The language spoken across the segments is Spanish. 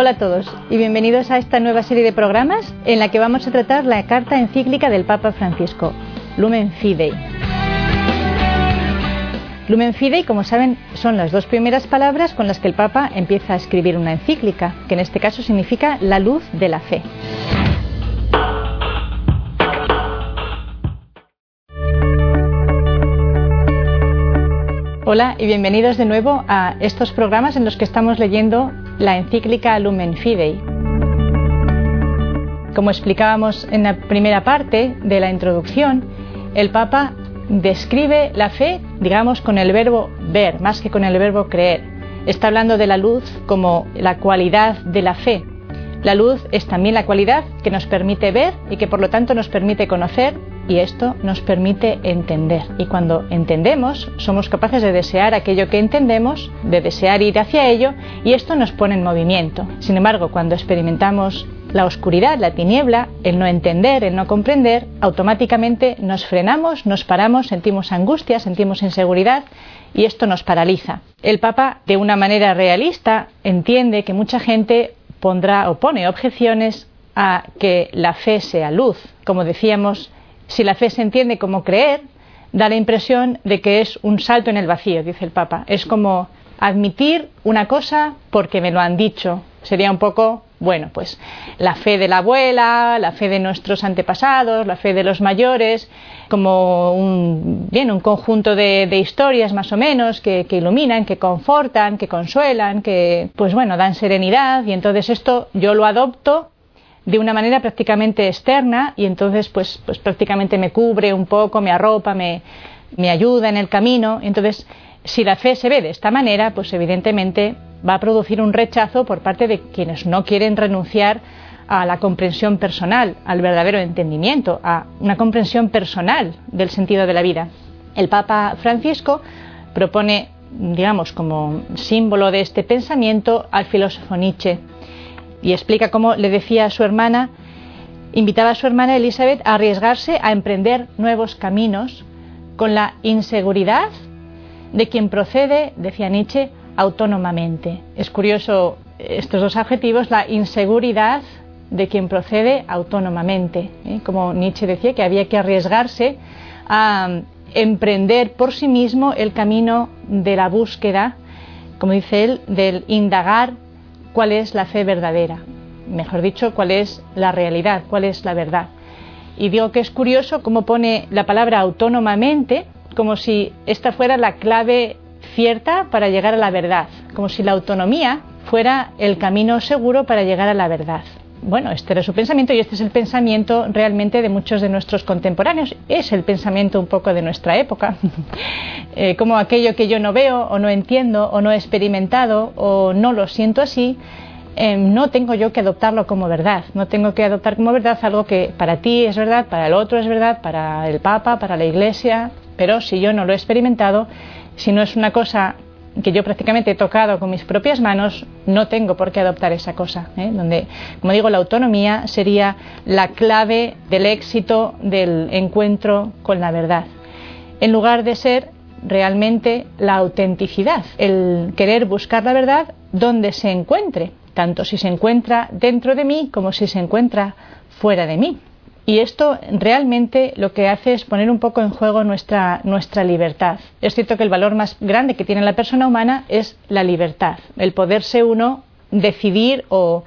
Hola a todos y bienvenidos a esta nueva serie de programas en la que vamos a tratar la carta encíclica del Papa Francisco, Lumen Fidei. Lumen Fidei, como saben, son las dos primeras palabras con las que el Papa empieza a escribir una encíclica, que en este caso significa la luz de la fe. Hola y bienvenidos de nuevo a estos programas en los que estamos leyendo la encíclica Lumen Fidei. Como explicábamos en la primera parte de la introducción, el Papa describe la fe, digamos, con el verbo ver, más que con el verbo creer. Está hablando de la luz como la cualidad de la fe. La luz es también la cualidad que nos permite ver y que por lo tanto nos permite conocer y esto nos permite entender. Y cuando entendemos, somos capaces de desear aquello que entendemos, de desear ir hacia ello, y esto nos pone en movimiento. Sin embargo, cuando experimentamos la oscuridad, la tiniebla, el no entender, el no comprender, automáticamente nos frenamos, nos paramos, sentimos angustia, sentimos inseguridad y esto nos paraliza. El Papa, de una manera realista, entiende que mucha gente pondrá o pone objeciones a que la fe sea luz. Como decíamos, si la fe se entiende como creer, da la impresión de que es un salto en el vacío, dice el Papa. Es como admitir una cosa porque me lo han dicho. Sería un poco, bueno, pues la fe de la abuela, la fe de nuestros antepasados, la fe de los mayores, como un, bien, un conjunto de, historias más o menos que, que, iluminan, que confortan, que consuelan, que, pues bueno, dan serenidad y entonces esto yo lo adopto de una manera prácticamente externa y entonces pues, pues prácticamente me cubre un poco, me arropa, me, me ayuda en el camino. Entonces, si la fe se ve de esta manera, pues evidentemente va a producir un rechazo por parte de quienes no quieren renunciar a la comprensión personal, al verdadero entendimiento, a una comprensión personal del sentido de la vida. El Papa Francisco propone, digamos, como símbolo de este pensamiento al filósofo Nietzsche y explica cómo le decía a su hermana, invitaba a su hermana Elizabeth a arriesgarse a emprender nuevos caminos con la inseguridad de quien procede, decía Nietzsche, autónomamente. Es curioso estos dos adjetivos, la inseguridad de quien procede autónomamente. ¿eh? Como Nietzsche decía que había que arriesgarse a emprender por sí mismo el camino de la búsqueda, como dice él, del indagar cuál es la fe verdadera, mejor dicho, cuál es la realidad, cuál es la verdad. Y digo que es curioso cómo pone la palabra autónomamente, como si esta fuera la clave cierta para llegar a la verdad, como si la autonomía fuera el camino seguro para llegar a la verdad. Bueno, este era su pensamiento y este es el pensamiento realmente de muchos de nuestros contemporáneos. Es el pensamiento un poco de nuestra época. Eh, como aquello que yo no veo o no entiendo o no he experimentado o no lo siento así, em, no tengo yo que adoptarlo como verdad. No tengo que adoptar como verdad algo que para ti es verdad, para el otro es verdad, para el Papa, para la Iglesia. Pero si yo no lo he experimentado, si no es una cosa que yo prácticamente he tocado con mis propias manos, no tengo por qué adoptar esa cosa. ¿eh? Donde, como digo, la autonomía sería la clave del éxito del encuentro con la verdad, en lugar de ser realmente la autenticidad, el querer buscar la verdad donde se encuentre, tanto si se encuentra dentro de mí como si se encuentra fuera de mí. Y esto realmente lo que hace es poner un poco en juego nuestra, nuestra libertad. Es cierto que el valor más grande que tiene la persona humana es la libertad, el poderse uno decidir o...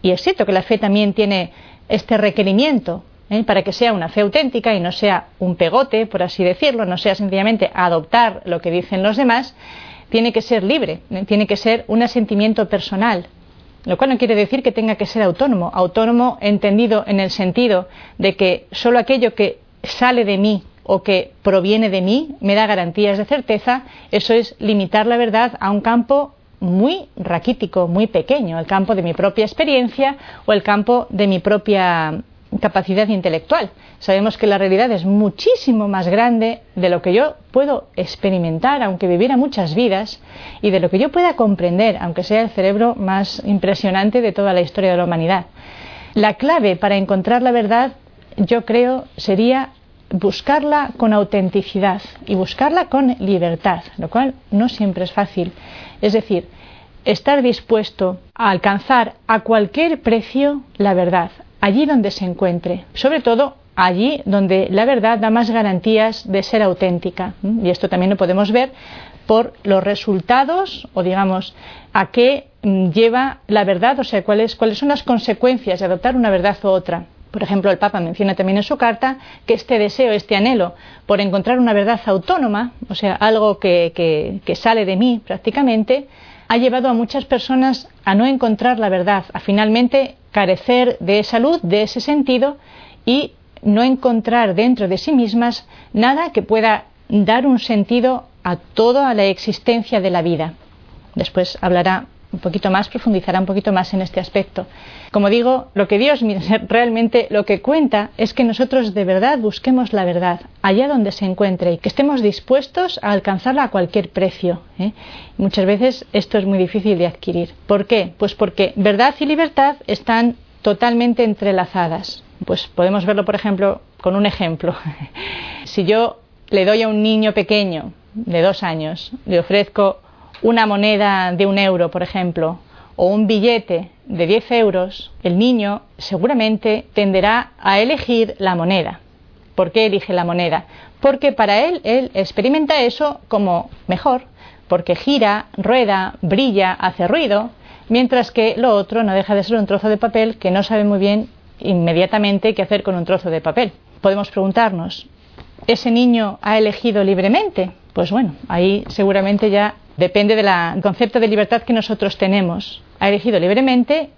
Y es cierto que la fe también tiene este requerimiento ¿eh? para que sea una fe auténtica y no sea un pegote, por así decirlo, no sea sencillamente adoptar lo que dicen los demás, tiene que ser libre, ¿eh? tiene que ser un asentimiento personal, lo cual no quiere decir que tenga que ser autónomo. Autónomo entendido en el sentido de que solo aquello que sale de mí o que proviene de mí me da garantías de certeza, eso es limitar la verdad a un campo muy raquítico, muy pequeño, el campo de mi propia experiencia o el campo de mi propia capacidad intelectual. Sabemos que la realidad es muchísimo más grande de lo que yo puedo experimentar, aunque viviera muchas vidas, y de lo que yo pueda comprender, aunque sea el cerebro más impresionante de toda la historia de la humanidad. La clave para encontrar la verdad, yo creo, sería buscarla con autenticidad y buscarla con libertad, lo cual no siempre es fácil. Es decir, estar dispuesto a alcanzar a cualquier precio la verdad, allí donde se encuentre, sobre todo allí donde la verdad da más garantías de ser auténtica. Y esto también lo podemos ver por los resultados o digamos a qué mm, lleva la verdad, o sea, cuáles, cuáles son las consecuencias de adoptar una verdad u otra. Por ejemplo, el Papa menciona también en su carta que este deseo, este anhelo por encontrar una verdad autónoma, o sea, algo que, que sale de mí prácticamente, ha llevado a muchas personas a no encontrar la verdad, a finalmente carecer de salud, de ese sentido, y no encontrar dentro de sí mismas nada que pueda dar un sentido a toda la existencia de la vida. Después hablará un poquito más, profundizará un poquito más en este aspecto. Como digo, lo que Dios realmente lo que cuenta es que nosotros de verdad busquemos la verdad allá donde se encuentre y que estemos dispuestos a alcanzarla a cualquier precio. ¿eh? Muchas veces esto es muy difícil de adquirir. ¿Por qué? Pues porque verdad y libertad están totalmente entrelazadas. Pues podemos verlo, por ejemplo, con un ejemplo. si yo le doy a un niño pequeño de dos años, le ofrezco una moneda de un euro, por ejemplo, o un billete de 10 euros, el niño seguramente tenderá a elegir la moneda. ¿Por qué elige la moneda? Porque para él, él experimenta eso como mejor, porque gira, rueda, brilla, hace ruido, mientras que lo otro no deja de ser un trozo de papel que no sabe muy bien inmediatamente qué hacer con un trozo de papel. Podemos preguntarnos, ¿ese niño ha elegido libremente? Pues bueno, ahí seguramente ya depende del concepto de libertad que nosotros tenemos. Ha elegido libremente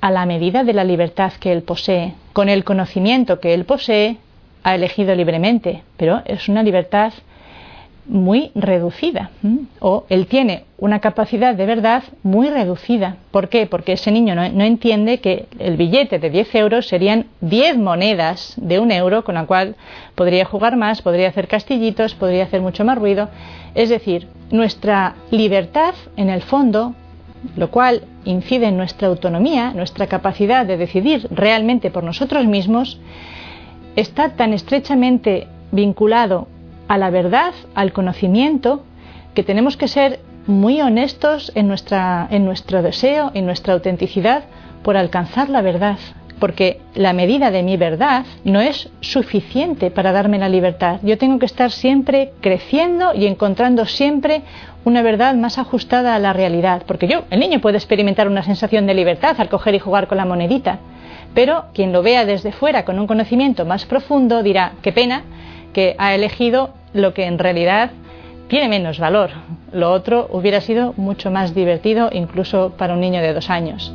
a la medida de la libertad que él posee. Con el conocimiento que él posee, ha elegido libremente, pero es una libertad muy reducida o él tiene una capacidad de verdad muy reducida. ¿Por qué? Porque ese niño no, no, entiende que el billete de 10 euros serían 10 monedas de un euro con la cual podría jugar más, podría hacer castillitos, podría hacer mucho más ruido. Es decir, nuestra libertad en el fondo, lo cual incide en nuestra autonomía, nuestra capacidad de decidir realmente por nosotros mismos, está tan estrechamente vinculado a la verdad, al conocimiento, que tenemos que ser muy honestos en, nuestra, en nuestro deseo, en nuestra autenticidad por alcanzar la verdad, porque la medida de mi verdad no es suficiente para darme la libertad. Yo tengo que estar siempre creciendo y encontrando siempre una verdad más ajustada a la realidad, porque yo, el niño puede experimentar una sensación de libertad al coger y jugar con la monedita, pero quien lo vea desde fuera con un conocimiento más profundo dirá, qué pena que ha elegido lo que en realidad tiene menos valor. Lo otro hubiera sido mucho más divertido incluso para un niño de dos años.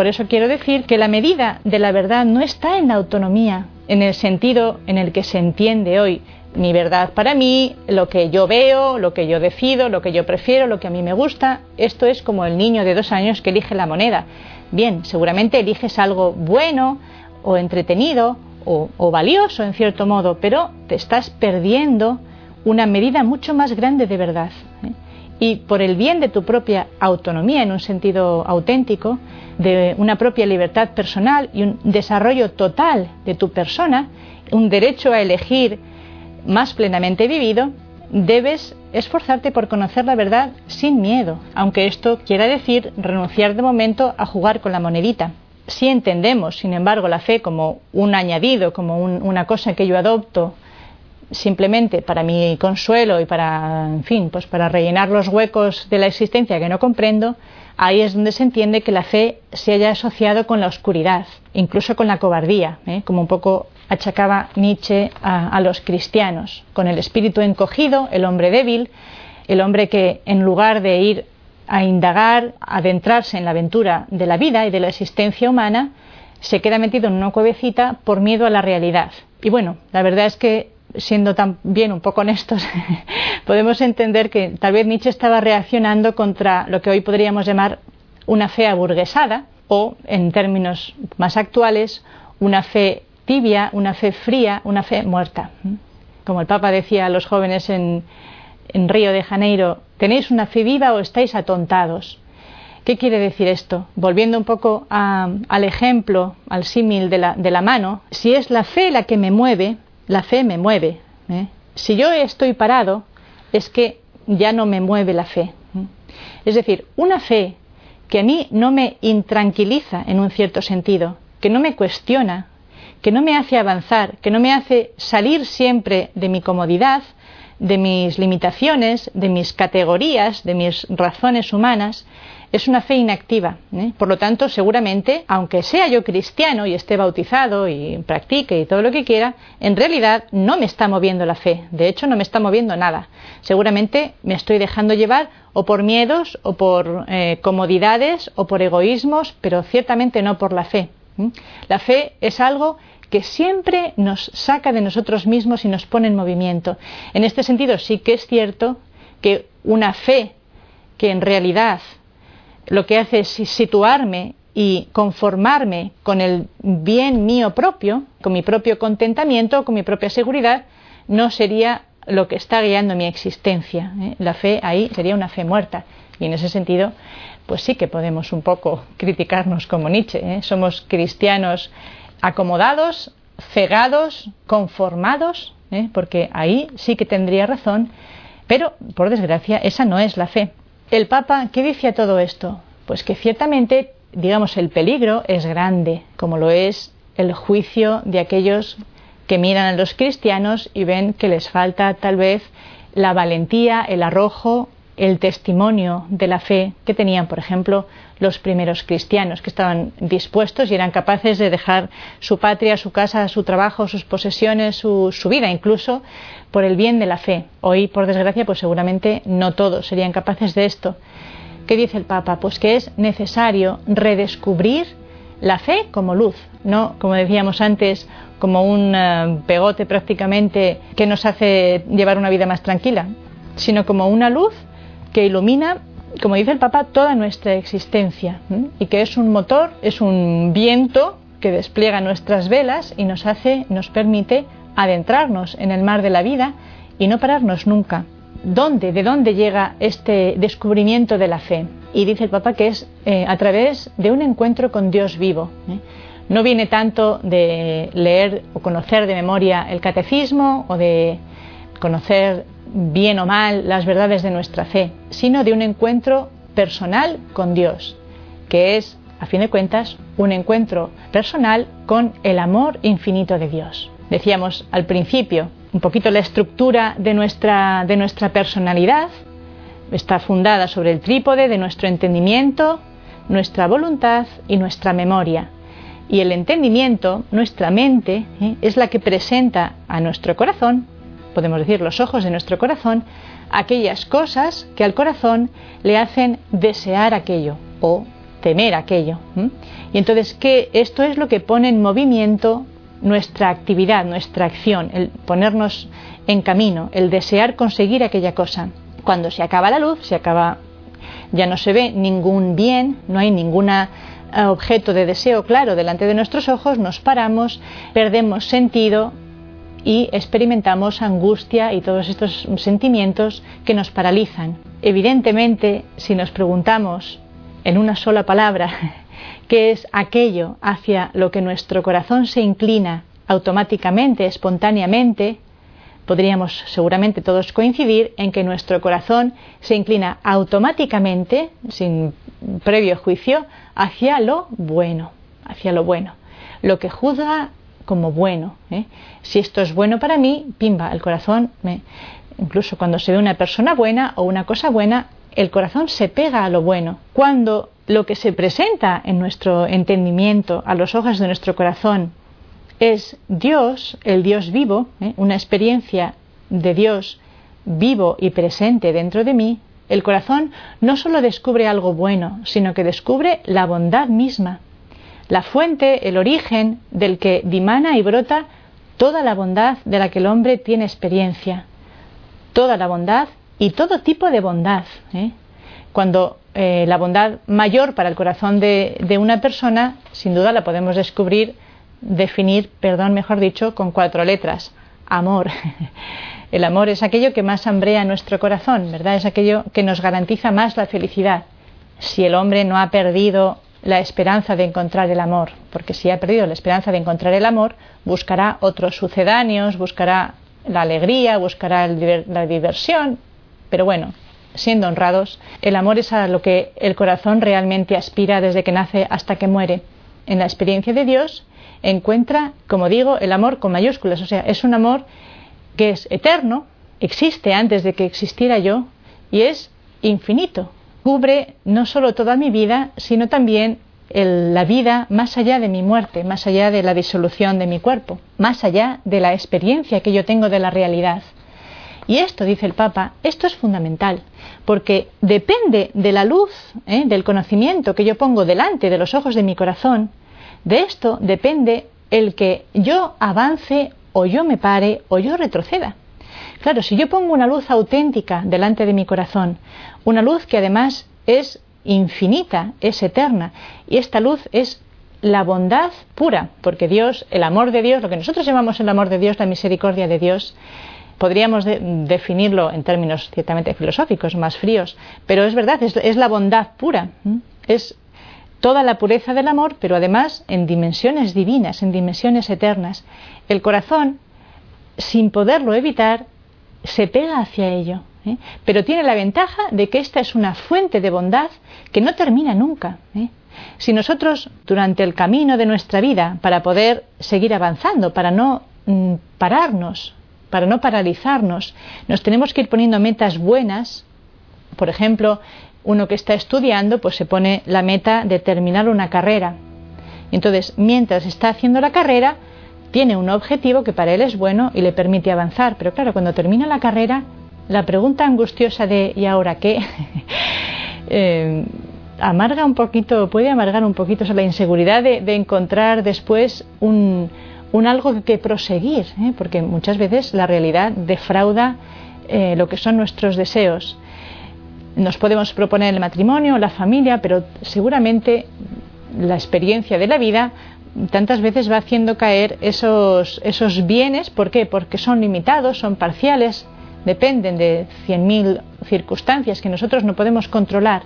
Por eso quiero decir que la medida de la verdad no está en la autonomía, en el sentido en el que se entiende hoy, mi verdad para mí, lo que yo veo, lo que yo decido, lo que yo prefiero, lo que a mí me gusta. Esto es como el niño de dos años que elige la moneda. Bien, seguramente eliges algo bueno o entretenido o, valioso en cierto modo, pero te estás perdiendo una medida mucho más grande de verdad. ¿eh? Y por el bien de tu propia autonomía en un sentido auténtico, de una propia libertad personal y un desarrollo total de tu persona, un derecho a elegir más plenamente vivido, debes esforzarte por conocer la verdad sin miedo, aunque esto quiera decir renunciar de momento a jugar con la monedita. Si entendemos, sin embargo, la fe como un añadido, como una cosa que yo adopto simplemente para mi consuelo y para, en fin, pues para rellenar los huecos de la existencia que no comprendo, ahí es donde se entiende que la fe se haya asociado con la oscuridad, incluso con la cobardía, ¿eh? como un poco achacaba Nietzsche a, los cristianos, con el espíritu encogido, el hombre débil, el hombre que en lugar de ir a indagar, adentrarse en la aventura de la vida y de la existencia humana, se queda metido en una cuevecita por miedo a la realidad. Y bueno, la verdad es que siendo también un poco honestos, podemos entender que tal vez Nietzsche estaba reaccionando contra lo que hoy podríamos llamar una fe aburguesada o, en términos más actuales, una fe tibia, una fe fría, una fe muerta. Como el Papa decía a los jóvenes en, Río de Janeiro, ¿tenéis una fe viva o estáis atontados? ¿Qué quiere decir esto? Volviendo un poco al ejemplo, al símil de la, mano, si es la fe la que me mueve, la fe me mueve. ¿eh? Si yo estoy parado, es que ya no me mueve la fe. ¿eh? Es decir, una fe que a mí no me intranquiliza en un cierto sentido, que no me cuestiona, que no me hace avanzar, que no me hace salir siempre de mi comodidad, de mis limitaciones, de mis categorías, de mis razones humanas, es una fe inactiva. ¿eh? Por lo tanto, seguramente, aunque sea yo cristiano y esté bautizado y practique y todo lo que quiera, en realidad no me está moviendo la fe. De hecho, no me está moviendo nada. Seguramente me estoy dejando llevar o por miedos o por eh, comodidades o por egoísmos, pero ciertamente no por la fe. ¿eh? La fe es algo que siempre nos saca de nosotros mismos y nos pone en movimiento. En este sentido, sí que es cierto que una fe que en realidad lo que hace es situarme y conformarme con el bien mío propio, con mi propio contentamiento, con mi propia seguridad, no sería lo que está guiando mi existencia. ¿eh? La fe ahí sería una fe muerta. Y en ese sentido, pues sí que podemos un poco criticarnos como Nietzsche. ¿eh? Somos cristianos acomodados, cegados, conformados, ¿eh? porque ahí sí que tendría razón, pero por desgracia esa no es la fe. El Papa, ¿qué dice a todo esto? Pues que ciertamente, digamos, el peligro es grande, como lo es el juicio de aquellos que miran a los cristianos y ven que les falta tal vez la valentía, el arrojo, el testimonio de la fe que tenían, por ejemplo, los primeros cristianos, que estaban dispuestos y eran capaces de dejar su patria, su casa, su trabajo, sus posesiones, su, vida, incluso por el bien de la fe. Hoy, por desgracia, pues seguramente no todos serían capaces de esto. ¿Qué dice el Papa? Pues que es necesario redescubrir la fe como luz, no, como decíamos antes, como un eh, pegote prácticamente que nos hace llevar una vida más tranquila, sino como una luz que ilumina, como dice el Papa, toda nuestra existencia y que es un motor, es un viento que despliega nuestras velas y nos hace, nos permite adentrarnos en el mar de la vida y no pararnos nunca. ¿Dónde, de dónde llega este descubrimiento de la fe? Y dice el Papa que es eh, a través de un encuentro con Dios vivo. ¿eh? No viene tanto de leer o conocer de memoria el catecismo o de conocer bien o mal las verdades de nuestra fe, sino de un encuentro personal con Dios, que es, a fin de cuentas, un encuentro personal con el amor infinito de Dios decíamos al principio, un poquito la estructura de nuestra, de nuestra personalidad está fundada sobre el trípode de nuestro entendimiento, nuestra voluntad y nuestra memoria. Y el entendimiento, nuestra mente, ¿eh? es la que presenta a nuestro corazón, podemos decir los ojos de nuestro corazón, aquellas cosas que al corazón le hacen desear aquello o temer aquello. Y entonces, ¿qué? Esto es lo que pone en movimiento nuestra actividad, nuestra acción, el ponernos en camino, el desear conseguir aquella cosa. Cuando se acaba la luz, se acaba, ya no se ve ningún bien, no hay ningún eh, objeto de deseo claro delante de nuestros ojos, nos paramos, perdemos sentido y experimentamos angustia y todos estos sentimientos que nos paralizan. Evidentemente, si nos preguntamos en una sola palabra que es aquello hacia lo que nuestro corazón se inclina automáticamente, espontáneamente, podríamos seguramente todos coincidir en que nuestro corazón se inclina automáticamente, sin previo juicio, hacia lo bueno, hacia lo bueno, lo que juzga como bueno. ¿eh? Si esto es bueno para mí, pimba, el corazón me... Incluso cuando se ve una persona buena o una cosa buena, el corazón se pega a lo bueno. Cuando lo que se presenta en nuestro entendimiento, a los ojos de nuestro corazón, es Dios, el Dios vivo, ¿eh? una experiencia de Dios vivo y presente dentro de mí, el corazón no solo descubre algo bueno, sino que descubre la bondad misma, la fuente, el origen del que dimana y brota toda la bondad de la que el hombre tiene experiencia, toda la bondad y todo tipo de bondad. ¿eh? Cuando eh, la bondad mayor para el corazón de, una persona, sin duda la podemos descubrir, definir, perdón, mejor dicho, con cuatro letras. Amor. El amor es aquello que más hambrea nuestro corazón, ¿verdad? Es aquello que nos garantiza más la felicidad. si el hombre no ha perdido la esperanza de encontrar el amor, porque si ha perdido la esperanza de encontrar el amor, buscará otros sucedáneos, buscará la alegría, buscará la diversión, pero bueno, siendo honrados, el amor es a lo que el corazón realmente aspira desde que nace hasta que muere. En la experiencia de Dios encuentra, como digo, el amor con mayúsculas, o sea, es un amor que es eterno, existe antes de que existiera yo y es infinito. Cubre no solo toda mi vida, sino también la vida más allá de mi muerte, más allá de la disolución de mi cuerpo, más allá de la experiencia que yo tengo de la realidad. Y esto, dice el Papa, esto es fundamental, porque depende de la luz, ¿eh? del conocimiento que yo pongo delante de los ojos de mi corazón, de esto depende el que yo avance o yo me pare o yo retroceda. Claro, si yo pongo una luz auténtica delante de mi corazón, una luz que además es infinita, es eterna, y esta luz es la bondad pura, porque Dios, el amor de Dios, lo que nosotros llamamos el amor de Dios, la misericordia de Dios, podríamos definirlo en términos ciertamente filosóficos, más fríos, pero es verdad, es, la bondad pura, es toda la pureza del amor, pero además en dimensiones divinas, en dimensiones eternas. El corazón, sin poderlo evitar, se pega hacia ello, ¿eh? pero tiene la ventaja de que esta es una fuente de bondad que no termina nunca. ¿eh? Si nosotros, durante el camino de nuestra vida, para poder seguir avanzando, para no mm, pararnos, para no paralizarnos, nos tenemos que ir poniendo metas buenas. Por ejemplo, uno que está estudiando, pues se pone la meta de terminar una carrera. Entonces, mientras está haciendo la carrera, tiene un objetivo que para él es bueno y le permite avanzar. Pero claro, cuando termina la carrera, la pregunta angustiosa de ¿y ahora qué? Eh, amarga un poquito, puede amargar un poquito la inseguridad de encontrar después un, un algo que proseguir, ¿eh? porque muchas veces la realidad defrauda eh, lo que son nuestros deseos. Nos podemos proponer el matrimonio, la familia, pero seguramente la experiencia de la vida tantas veces va haciendo caer esos, esos bienes. ¿Por qué? Porque son limitados, son parciales, dependen de cien mil circunstancias que nosotros no podemos controlar.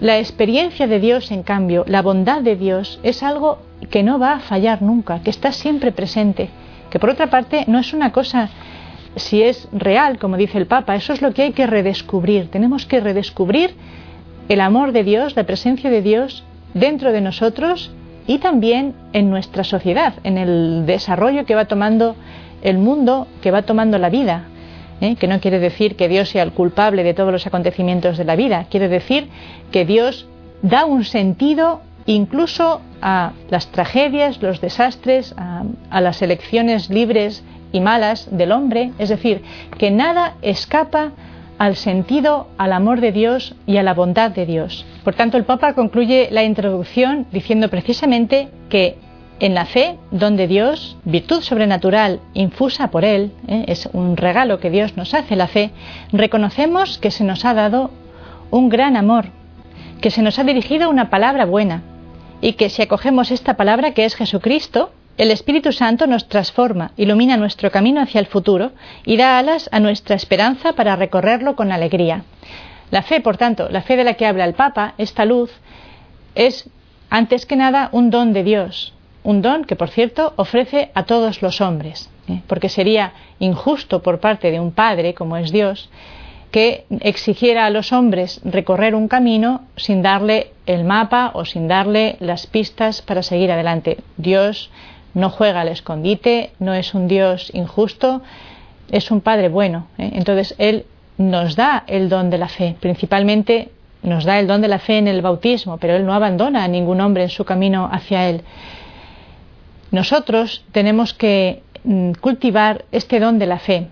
La experiencia de Dios, en cambio, la bondad de Dios, es algo que no va a fallar nunca, que está siempre presente, que por otra parte no es una cosa si es real, como dice el Papa, eso es lo que hay que redescubrir. Tenemos que redescubrir el amor de Dios, la presencia de Dios dentro de nosotros y también en nuestra sociedad, en el desarrollo que va tomando el mundo, que va tomando la vida. ¿eh? Que no quiere decir que Dios sea el culpable de todos los acontecimientos de la vida, quiere decir que Dios da un sentido incluso a las tragedias, los desastres, a, las elecciones libres y malas del hombre, es decir, que nada escapa al sentido, al amor de Dios y a la bondad de Dios. Por tanto, el Papa concluye la introducción diciendo precisamente que en la fe, donde Dios, virtud sobrenatural infusa por Él, ¿eh? es un regalo que Dios nos hace la fe, reconocemos que se nos ha dado un gran amor, que se nos ha dirigido una palabra buena, y que si acogemos esta palabra que es Jesucristo, el Espíritu Santo nos transforma, ilumina nuestro camino hacia el futuro y da alas a nuestra esperanza para recorrerlo con alegría. La fe, por tanto, la fe de la que habla el Papa, esta luz, es antes que nada un don de Dios, un don que, por cierto, ofrece a todos los hombres, ¿eh? porque sería injusto por parte de un Padre, como es Dios, que exigiera a los hombres recorrer un camino sin darle el mapa o sin darle las pistas para seguir adelante. Dios no juega al escondite, no es un Dios injusto, es un Padre bueno. ¿eh? Entonces Él nos da el don de la fe, principalmente nos da el don de la fe en el bautismo, pero Él no abandona a ningún hombre en su camino hacia Él. Nosotros tenemos que mm, cultivar este don de la fe.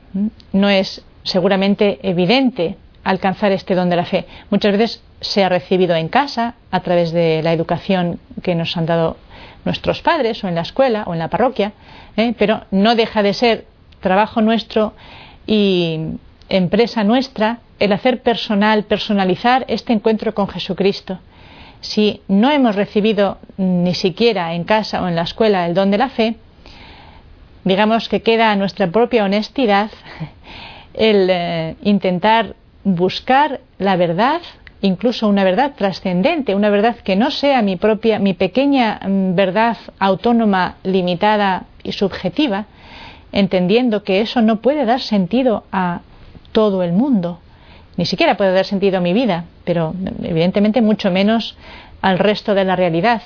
No es seguramente evidente alcanzar este don de la fe. Muchas veces se ha recibido en casa a través de la educación que nos han dado nuestros padres o en la escuela o en la parroquia, ¿eh? pero no deja de ser trabajo nuestro y empresa nuestra el hacer personal, personalizar este encuentro con Jesucristo. Si no hemos recibido ni siquiera en casa o en la escuela el don de la fe, digamos que queda a nuestra propia honestidad el eh, intentar buscar la verdad incluso una verdad trascendente, una verdad que no sea mi propia, mi pequeña mm, verdad autónoma, limitada y subjetiva, entendiendo que eso no puede dar sentido a todo el mundo, ni siquiera puede dar sentido a mi vida, pero evidentemente mucho menos al resto de la realidad.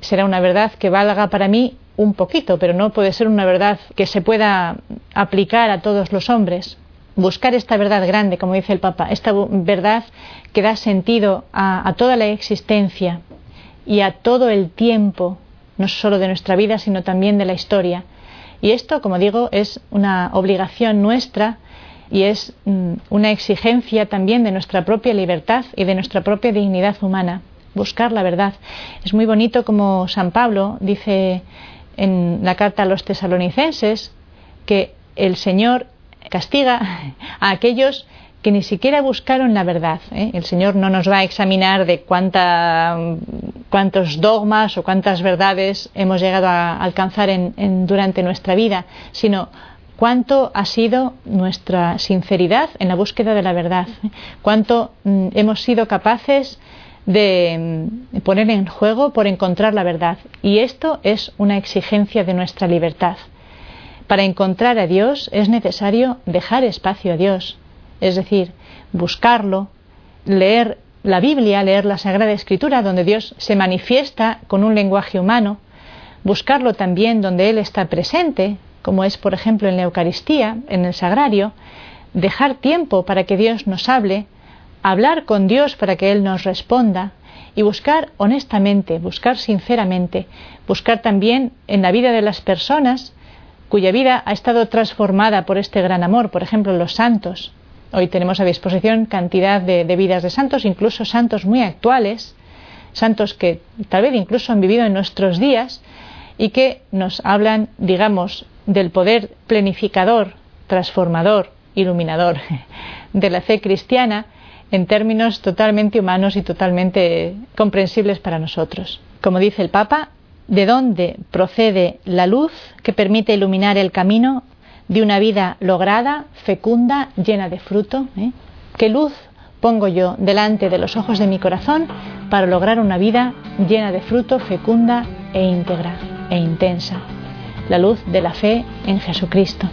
Será una verdad que valga para mí un poquito, pero no puede ser una verdad que se pueda aplicar a todos los hombres. Buscar esta verdad grande, como dice el Papa, esta verdad que da sentido a, toda la existencia y a todo el tiempo, no solo de nuestra vida, sino también de la historia. Y esto, como digo, es una obligación nuestra y es mm, una exigencia también de nuestra propia libertad y de nuestra propia dignidad humana, buscar la verdad. Es muy bonito como San Pablo dice en la carta a los tesalonicenses que el Señor castiga a aquellos que ni siquiera buscaron la verdad. ¿eh? El Señor no nos va a examinar de cuánta, cuántos dogmas o cuántas verdades hemos llegado a alcanzar en, durante nuestra vida, sino cuánto ha sido nuestra sinceridad en la búsqueda de la verdad, cuánto mm, hemos sido capaces de mm, poner en juego por encontrar la verdad. Y esto es una exigencia de nuestra libertad. Para encontrar a Dios es necesario dejar espacio a Dios, es decir, buscarlo, leer la Biblia, leer la Sagrada Escritura, donde Dios se manifiesta con un lenguaje humano, buscarlo también donde Él está presente, como es por ejemplo en la Eucaristía, en el Sagrario, dejar tiempo para que Dios nos hable, hablar con Dios para que Él nos responda y buscar honestamente, buscar sinceramente, buscar también en la vida de las personas cuya vida ha estado transformada por este gran amor, por ejemplo los santos. Hoy tenemos a disposición cantidad de, vidas de santos, incluso santos muy actuales, santos que tal vez incluso han vivido en nuestros días y que nos hablan, digamos, del poder planificador, transformador, iluminador de la fe cristiana en términos totalmente humanos y totalmente comprensibles para nosotros. Como dice el Papa, ¿de dónde procede la luz que permite iluminar el camino de una vida lograda, fecunda, llena de fruto? ¿Eh? ¿Qué luz pongo yo delante de los ojos de mi corazón para lograr una vida llena de fruto, fecunda e íntegra e intensa? la luz de la fe en Jesucristo.